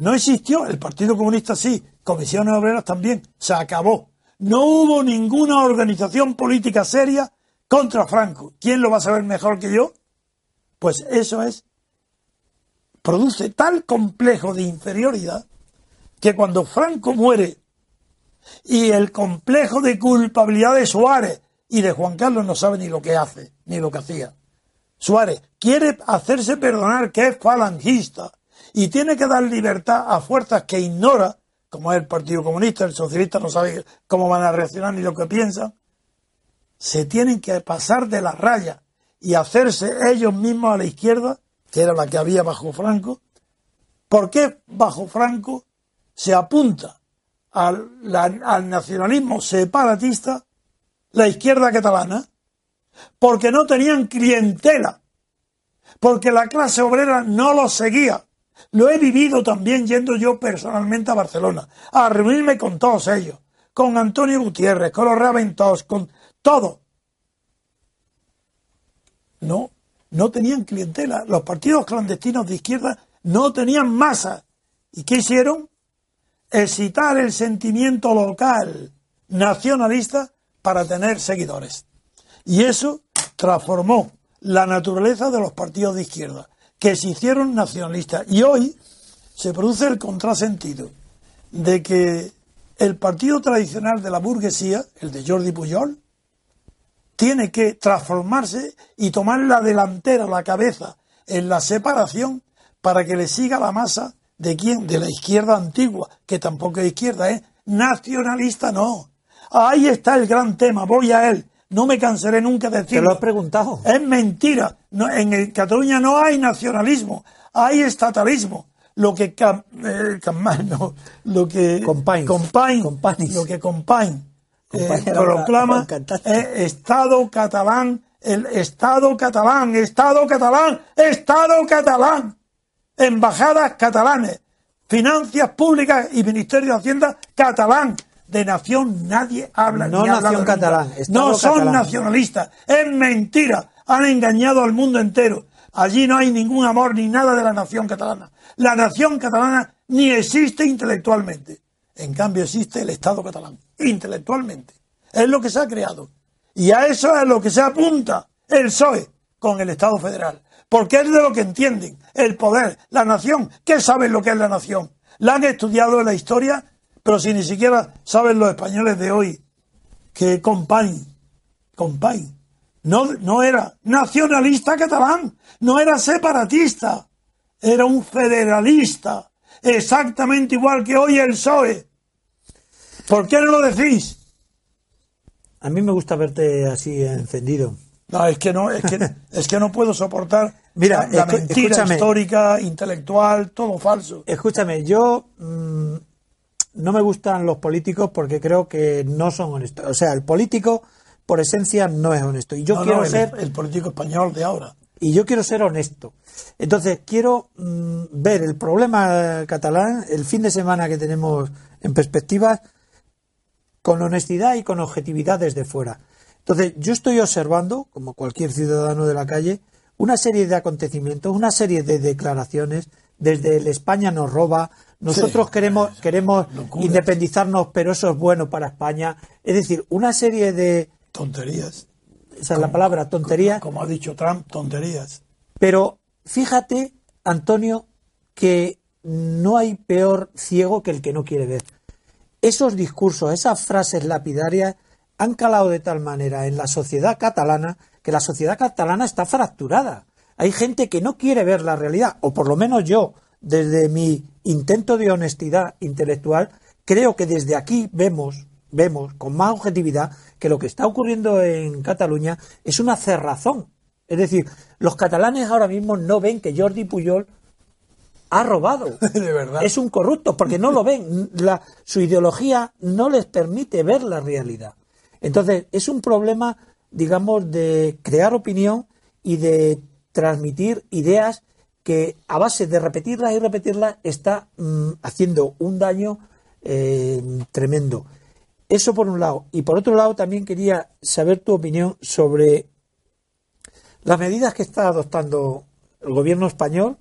no existió, el Partido Comunista sí, comisiones obreras también, se acabó. No hubo ninguna organización política seria contra Franco. ¿Quién lo va a saber mejor que yo? Pues eso es, produce tal complejo de inferioridad que cuando Franco muere y el complejo de culpabilidad de Suárez y de Juan Carlos no sabe ni lo que hace, ni lo que hacía. Suárez quiere hacerse perdonar que es falangista y tiene que dar libertad a fuerzas que ignora, como es el Partido Comunista, el socialista no sabe cómo van a reaccionar ni lo que piensan, se tienen que pasar de la raya y hacerse ellos mismos a la izquierda, que era la que había bajo Franco. ¿Por qué bajo Franco se apunta al, al nacionalismo separatista la izquierda catalana? Porque no tenían clientela, porque la clase obrera no los seguía. Lo he vivido también yendo yo personalmente a Barcelona, a reunirme con todos ellos, con Antonio Gutiérrez, con los Raventós, con todo. No, no tenían clientela. Los partidos clandestinos de izquierda no tenían masa. ¿Y qué hicieron? Excitar el sentimiento local nacionalista para tener seguidores. Y eso transformó la naturaleza de los partidos de izquierda, que se hicieron nacionalistas. Y hoy se produce el contrasentido de que el partido tradicional de la burguesía, el de Jordi Pujol, tiene que transformarse y tomar la delantera, la cabeza en la separación para que le siga la masa de quién, de la izquierda antigua, que tampoco es izquierda, es nacionalista, no. Ahí está el gran tema, voy a él. No me cansaré nunca de decirlo. Te lo has preguntado. Es mentira. En Cataluña no hay nacionalismo, hay estatalismo. Lo que eh, no, lo que Compain, lo que Compain eh, proclama Estado catalán, el Estado catalán, Estado catalán, Estado catalán, embajadas catalanes, finanzas públicas y Ministerio de Hacienda catalán. De nación nadie habla. No nación catalán. no son nacionalistas. Es mentira. Han engañado al mundo entero. Allí no hay ningún amor ni nada de la nación catalana. La nación catalana ni existe intelectualmente. En cambio existe el Estado catalán, intelectualmente. Es lo que se ha creado. Y a eso es lo que se apunta el PSOE con el Estado federal. Porque es de lo que entienden el poder, la nación. ¿Qué saben lo que es la nación? La han estudiado en la historia, pero si ni siquiera saben los españoles de hoy que Compañ, Compañ, no, no era nacionalista catalán, no era separatista, era un federalista, exactamente igual que hoy el PSOE. ¿Por qué no lo decís? A mí me gusta verte así encendido. No, es que no, es que, [LAUGHS] es que no puedo soportar Mira, la, mentira histórica, intelectual, todo falso. Escúchame, yo mm, no me gustan los políticos porque creo que no son honestos. O sea, el político por esencia no es honesto. Y yo quiero ser el político español de ahora. Y yo quiero ser honesto. Entonces, quiero mm, ver el problema catalán, el fin de semana que tenemos en perspectiva, con honestidad y con objetividad desde fuera. Entonces, yo estoy observando, como cualquier ciudadano de la calle, una serie de acontecimientos, una serie de declaraciones, desde el España nos roba, nosotros queremos, queremos independizarnos, pero eso es bueno para España. Es decir, una serie de... Tonterías. Esa es la palabra, tonterías. como ha dicho Trump, tonterías. Pero fíjate, Antonio, que no hay peor ciego que el que no quiere ver. Esos discursos, esas frases lapidarias han calado de tal manera en la sociedad catalana que la sociedad catalana está fracturada. Hay gente que no quiere ver la realidad, o por lo menos yo, desde mi intento de honestidad intelectual, creo que desde aquí vemos, vemos con más objetividad que lo que está ocurriendo en Cataluña es una cerrazón. Es decir, los catalanes ahora mismo no ven que Jordi Puyol ha robado. [LAUGHS] De verdad. Es un corrupto, porque no lo ven. La, su ideología no les permite ver la realidad. Entonces, es un problema, digamos, de crear opinión y de transmitir ideas que a base de repetirlas y repetirlas está mm, haciendo un daño eh, tremendo. Eso por un lado. Y por otro lado, también quería saber tu opinión sobre las medidas que está adoptando el gobierno español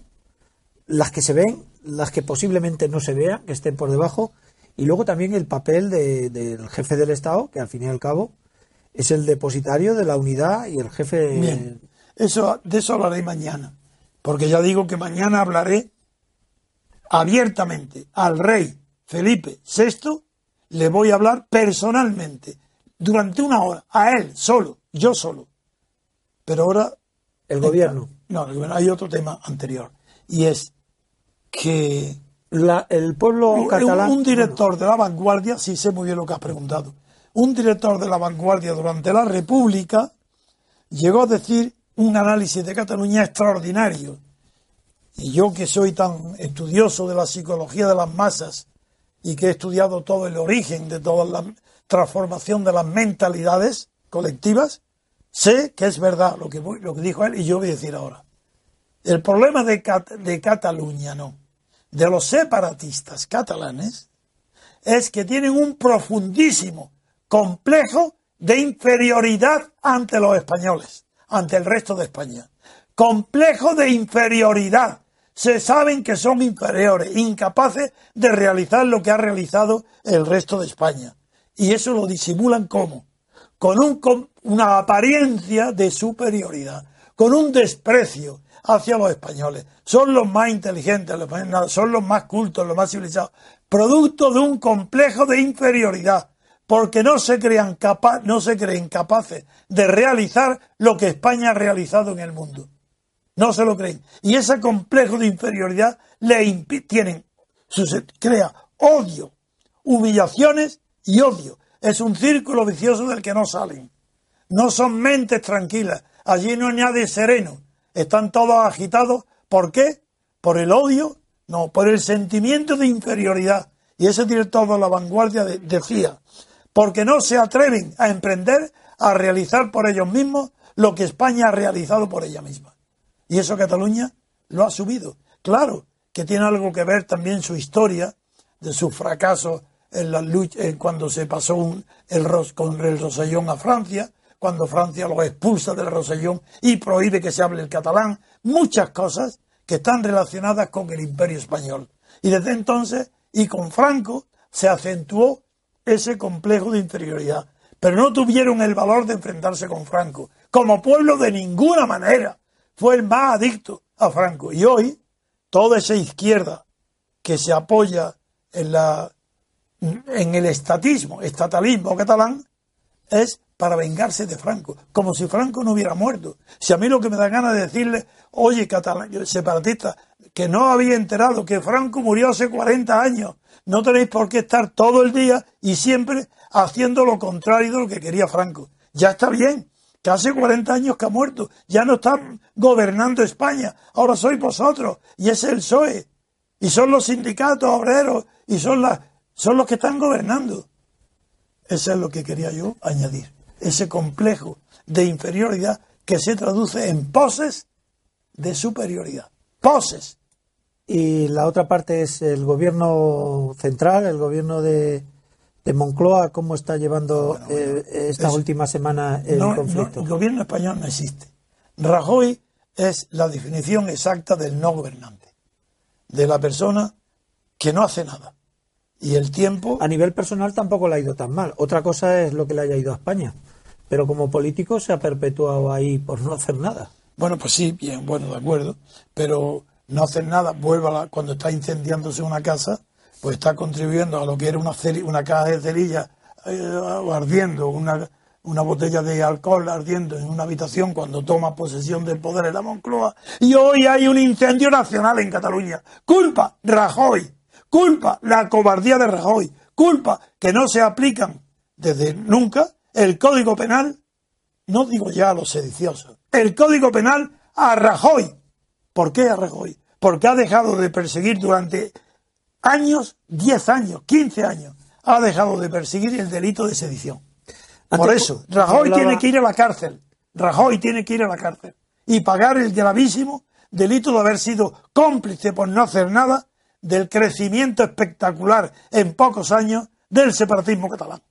las que se ven, las que posiblemente no se vean, que estén por debajo, y luego también el papel del jefe del Estado, que al fin y al cabo es el depositario de la unidad y el jefe. Bien, eso, de eso hablaré mañana, porque ya digo que mañana hablaré abiertamente al rey Felipe VI, le voy a hablar personalmente, durante una hora, a él, solo, yo solo. Pero ahora... El gobierno. No, hay otro tema anterior. Y es que... el pueblo catalán... Un, director de la vanguardia, sí sé muy bien lo que has preguntado, un director de la vanguardia durante la República llegó a decir un análisis de Cataluña extraordinario. Y yo que soy tan estudioso de la psicología de las masas y que he estudiado todo el origen de toda la transformación de las mentalidades colectivas, sé que es verdad lo que, dijo él y yo voy a decir ahora. El problema de, de Cataluña, no, de los separatistas catalanes, es que tienen un profundísimo complejo de inferioridad ante los españoles, ante el resto de España. Complejo de inferioridad. Se saben que son inferiores, incapaces de realizar lo que ha realizado el resto de España. Y eso lo disimulan como? Con, un, con una apariencia de superioridad, con un desprecio hacia los españoles. Son los más inteligentes, son los más cultos, los más civilizados, producto de un complejo de inferioridad porque no se, crean capa no se creen capaces de realizar lo que España ha realizado en el mundo. No se lo creen. Y ese complejo de inferioridad le tienen, crea odio, humillaciones y odio. Es un círculo vicioso del que no salen. No son mentes tranquilas. Allí no hay nadie sereno. Están todos agitados. ¿Por qué? Por el odio, no, por el sentimiento de inferioridad. Y ese director de la vanguardia decía, porque no se atreven a emprender a realizar por ellos mismos lo que España ha realizado por ella misma. Y eso Cataluña lo ha subido. Claro que tiene algo que ver también su historia de su fracaso en la lucha, cuando se pasó el, con el Rosellón a Francia, cuando Francia lo expulsa del Rosellón y prohíbe que se hable el catalán, muchas cosas que están relacionadas con el imperio español. Y desde entonces, y con Franco, se acentuó ese complejo de inferioridad. Pero no tuvieron el valor de enfrentarse con Franco. Como pueblo de ninguna manera. Fue el más adicto a Franco. Y hoy, toda esa izquierda que se apoya en, la, en el estatismo, estatalismo catalán, es para vengarse de Franco, como si Franco no hubiera muerto. Si a mí lo que me da ganas de decirle, oye, catalán, separatista, que no había enterado que Franco murió hace 40 años, no tenéis por qué estar todo el día y siempre haciendo lo contrario de lo que quería Franco. Ya está bien, que hace 40 años que ha muerto, ya no está gobernando España, ahora sois vosotros, y es el PSOE, y son los sindicatos obreros, y son, son los que están gobernando. Eso es lo que quería yo añadir, ese complejo de inferioridad que se traduce en poses de superioridad. Poses. Y la otra parte es el gobierno central, el gobierno de, de Moncloa, cómo está llevando eh, esta última semana el conflicto. el gobierno español no existe. Rajoy es la definición exacta del no gobernante, de la persona que no hace nada. Y el tiempo. A nivel personal tampoco le ha ido tan mal. Otra cosa es lo que le haya ido a España. Pero como político se ha perpetuado ahí por no hacer nada. Bueno, pues sí, bien, bueno, de acuerdo. Pero no hacer nada, vuelva cuando está incendiándose una casa, pues está contribuyendo a lo que era una, caja de cerillas eh, ardiendo, una, una botella de alcohol ardiendo en una habitación cuando toma posesión del poder en la Moncloa. Y hoy hay un incendio nacional en Cataluña. Culpa Rajoy. Culpa la cobardía de Rajoy. Culpa que no se aplican desde nunca el Código Penal, no digo ya a los sediciosos, el Código Penal a Rajoy ¿Por qué a Rajoy? Porque ha dejado de perseguir durante años, 10 años, 15 años, ha dejado de perseguir el delito de sedición. Por eso, Rajoy tiene que ir a la cárcel. Rajoy tiene que ir a la cárcel y pagar el gravísimo delito de haber sido cómplice por no hacer nada del crecimiento espectacular en pocos años del separatismo catalán.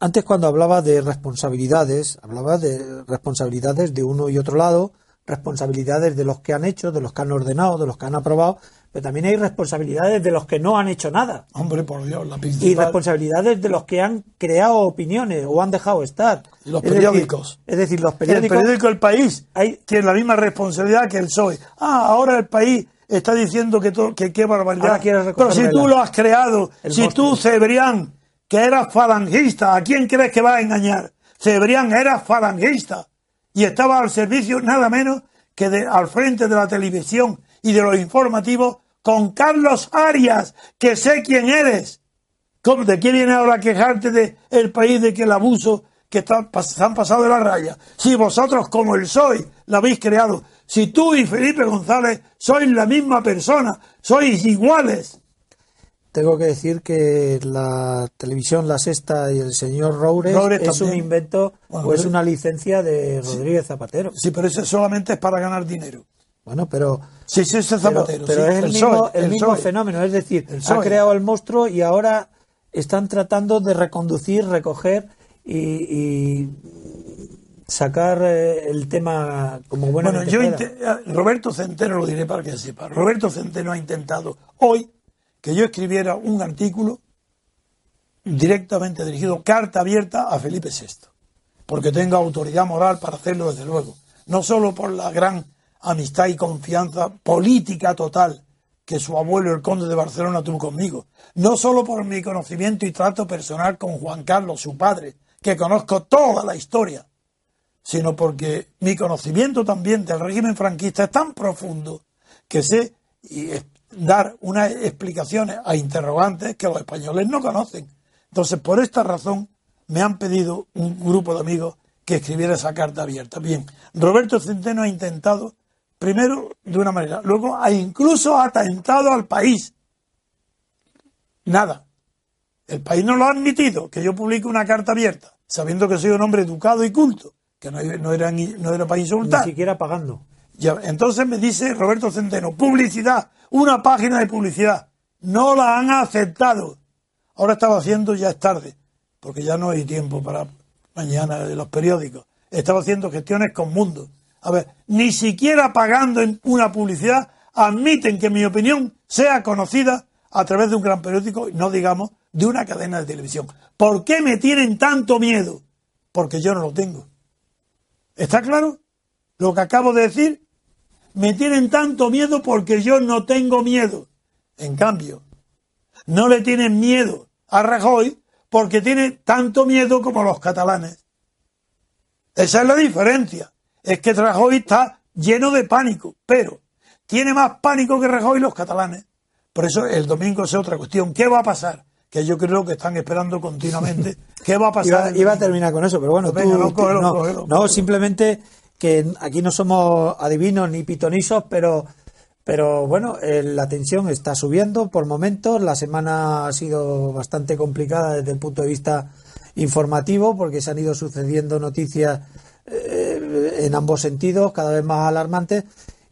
Antes cuando hablaba de responsabilidades, hablaba de responsabilidades de uno y otro lado, responsabilidades de los que han hecho, de los que han ordenado, de los que han aprobado, pero también hay responsabilidades de los que no han hecho nada. Hombre, por Dios, la Y responsabilidades de los que han creado opiniones o han dejado estar. los periódicos. es decir, los periódicos. El periódico El País hay... tiene la misma responsabilidad que el PSOE. Ah, ahora el país está diciendo que, todo, que qué barbaridad. Pero si tú lo has creado, si monstruo. tú, Cebrián, que eras falangista, ¿a quién crees que va a engañar? Cebrián era falangista y estaba al servicio nada menos que de, al frente de la televisión y de los informativos con Carlos Arias, que sé quién eres. ¿Cómo, ¿De qué viene ahora a quejarte de el país de que el abuso que está, se han pasado de la raya? Si vosotros como el soy la habéis creado, si tú y Felipe González sois la misma persona, sois iguales. Tengo que decir que la televisión La Sexta y el señor Roures, Roures es un invento Bueno, o es una licencia de Rodríguez Zapatero. Sí, pero eso solamente es para ganar dinero. Bueno, pero, Sí, sí, es pero, Zapatero. pero sí, es el, el mismo, el el mismo fenómeno. Es decir, ha creado el monstruo y ahora están tratando de reconducir, recoger y, y sacar eh, el tema como Bueno, buenamente yo eh, Roberto Centeno lo diré para que sepa. Roberto Centeno ha intentado hoy que yo escribiera un artículo directamente dirigido, carta abierta a Felipe VI, porque tengo autoridad moral para hacerlo desde luego, no solo por la gran amistad y confianza política total que su abuelo el conde de Barcelona tuvo conmigo, no solo por mi conocimiento y trato personal con Juan Carlos, su padre, que conozco toda la historia, sino porque mi conocimiento también del régimen franquista es tan profundo que sé dar unas explicaciones a interrogantes que los españoles no conocen. Entonces, por esta razón, me han pedido un grupo de amigos que escribiera esa carta abierta. Bien, Roberto Centeno ha intentado, primero de una manera, luego ha incluso atentado al país. Nada. El país no lo ha admitido, que yo publique una carta abierta, sabiendo que soy un hombre educado y culto, que no, no era, ni- no era para Ni insultar. siquiera pagando. Ya, entonces me dice Roberto Centeno, publicidad, una página de publicidad. No la han aceptado. Ahora estaba haciendo, ya es tarde, porque ya no hay tiempo para mañana de los periódicos. Estaba haciendo gestiones con Mundo. A ver, ni siquiera pagando en una publicidad admiten que mi opinión sea conocida a través de un gran periódico, no digamos de una cadena de televisión. ¿Por qué me tienen tanto miedo? Porque yo no lo tengo. ¿Está claro? Lo que acabo de decir, me tienen tanto miedo porque yo no tengo miedo. En cambio, no le tienen miedo a Rajoy porque tiene tanto miedo como los catalanes. Esa es la diferencia. Es que Rajoy está lleno de pánico, pero tiene más pánico que Rajoy los catalanes. Por eso el domingo es otra cuestión. ¿Qué va a pasar? Que yo creo que están esperando continuamente. [LAUGHS] ¿Qué va a pasar? Iba, a terminar con eso, pero bueno, venga, tú- no, tú- cógelo, no, cógelo, no, cógelo. simplemente que aquí no somos adivinos ni pitonisos, pero, pero bueno, eh, la tensión está subiendo por momentos. La semana ha sido bastante complicada desde el punto de vista informativo porque se han ido sucediendo noticias eh, en ambos sentidos, cada vez más alarmantes.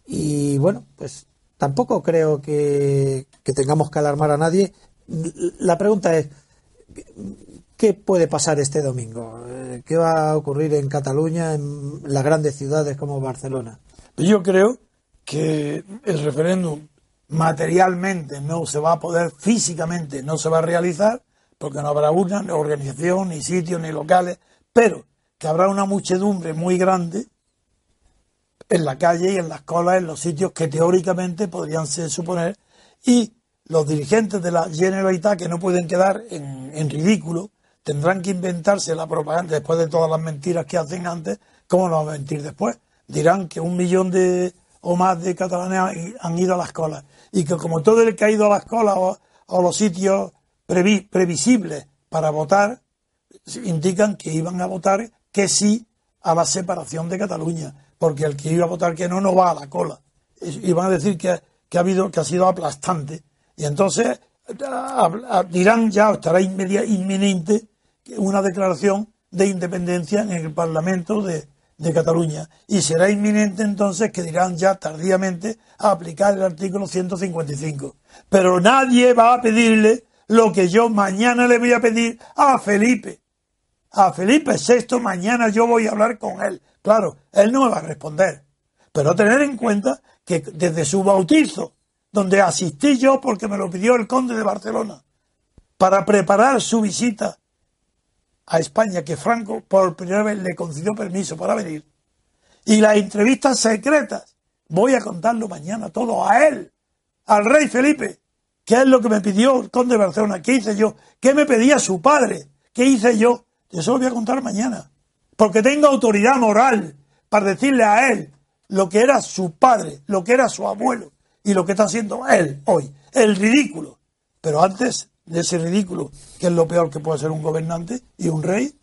Y bueno, pues tampoco creo que, tengamos que alarmar a nadie. La pregunta es, ¿Qué puede pasar este domingo? Eh, ¿Qué va a ocurrir en Cataluña, en las grandes ciudades como Barcelona? Yo creo que el referéndum materialmente no se va a poder, físicamente no se va a realizar, porque no habrá una ni organización, ni sitios, ni locales, pero que habrá una muchedumbre muy grande en la calle y en las colas, en los sitios que teóricamente podrían ser suponer, y los dirigentes de la Generalitat que no pueden quedar en, ridículo, tendrán que inventarse la propaganda después de todas las mentiras que hacen antes, ¿cómo no van a mentir después? Dirán que un millón de o más de catalanes han- ido a las colas y que como todo el que ha ido a las colas o, o los sitios previ- previsibles para votar, indican que iban a votar que sí a la separación de Cataluña, porque el que iba a votar que no, no va a la cola. Y van a decir que, que ha que ha sido aplastante. Y entonces a- a- dirán ya, estará inmedia- inminente una declaración de independencia en el Parlamento de, de Cataluña. Y será inminente entonces que dirán ya tardíamente a aplicar el artículo 155. Pero nadie va a pedirle lo que yo mañana le voy a pedir a Felipe a Felipe VI, mañana yo voy a hablar con él. Claro, él no me va a responder. Pero tener en cuenta que desde su bautizo, donde asistí yo porque me lo pidió el conde de Barcelona, para preparar su visita a España, que Franco por primera vez le concedió permiso para venir, y las entrevistas secretas, voy a contarlo mañana todo a él, al rey Felipe, ¿qué es lo que me pidió el conde de Barcelona? ¿Qué hice yo? ¿Qué me pedía su padre? ¿Qué hice yo? Eso lo voy a contar mañana. Porque tengo autoridad moral para decirle a él lo que era su padre, lo que era su abuelo y lo que está haciendo él hoy. El ridículo. Pero antes de ese ridículo, que es lo peor que puede ser un gobernante y un rey,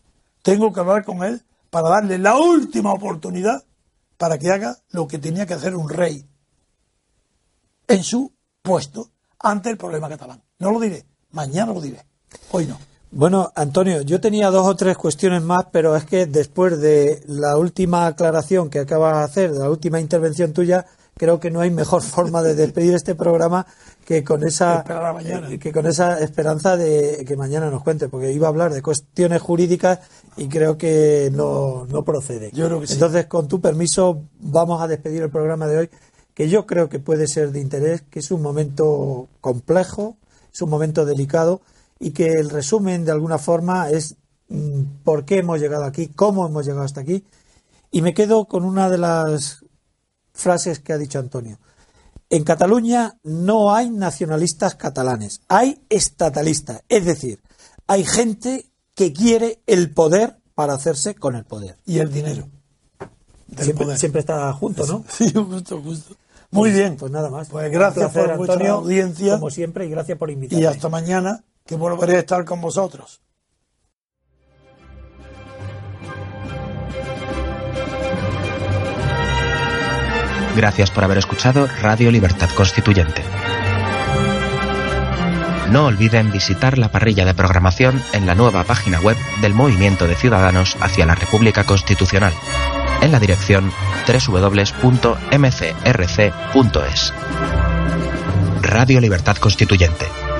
tengo que hablar con él para darle la última oportunidad para que haga lo que tenía que hacer un rey en su puesto ante el problema catalán. No lo diré, mañana lo diré, hoy no. Bueno, Antonio, yo tenía dos o tres cuestiones más, pero es que después de la última aclaración que acabas de hacer, de la última intervención tuya, creo que no hay mejor [LAUGHS] forma de despedir este programa que con esa eh, que con esa esperanza de que mañana nos cuente, porque iba a hablar de cuestiones jurídicas y creo que no, no procede. Yo creo que sí. Entonces, con tu permiso, vamos a despedir el programa de hoy, que yo creo que puede ser de interés, que es un momento complejo, es un momento delicado y que el resumen de alguna forma es mm, por qué hemos llegado aquí, cómo hemos llegado hasta aquí. Y me quedo con una de las frases que ha dicho Antonio. En Cataluña no hay nacionalistas catalanes, hay estatalistas. Es decir, hay gente que quiere el poder para hacerse con el poder. Y el dinero. Siempre, siempre, está junto, ¿no? [LAUGHS] Sí, justo, justo. Muy bien. Pues nada más. Pues gracias por Antonio, audiencia. Como siempre, y gracias por invitarme. Y hasta mañana, que volveré a estar con vosotros. Gracias por haber escuchado Radio Libertad Constituyente. No olviden visitar la parrilla de programación en la nueva página web del Movimiento de Ciudadanos hacia la República Constitucional, en la dirección www.mcrc.es. Radio Libertad Constituyente.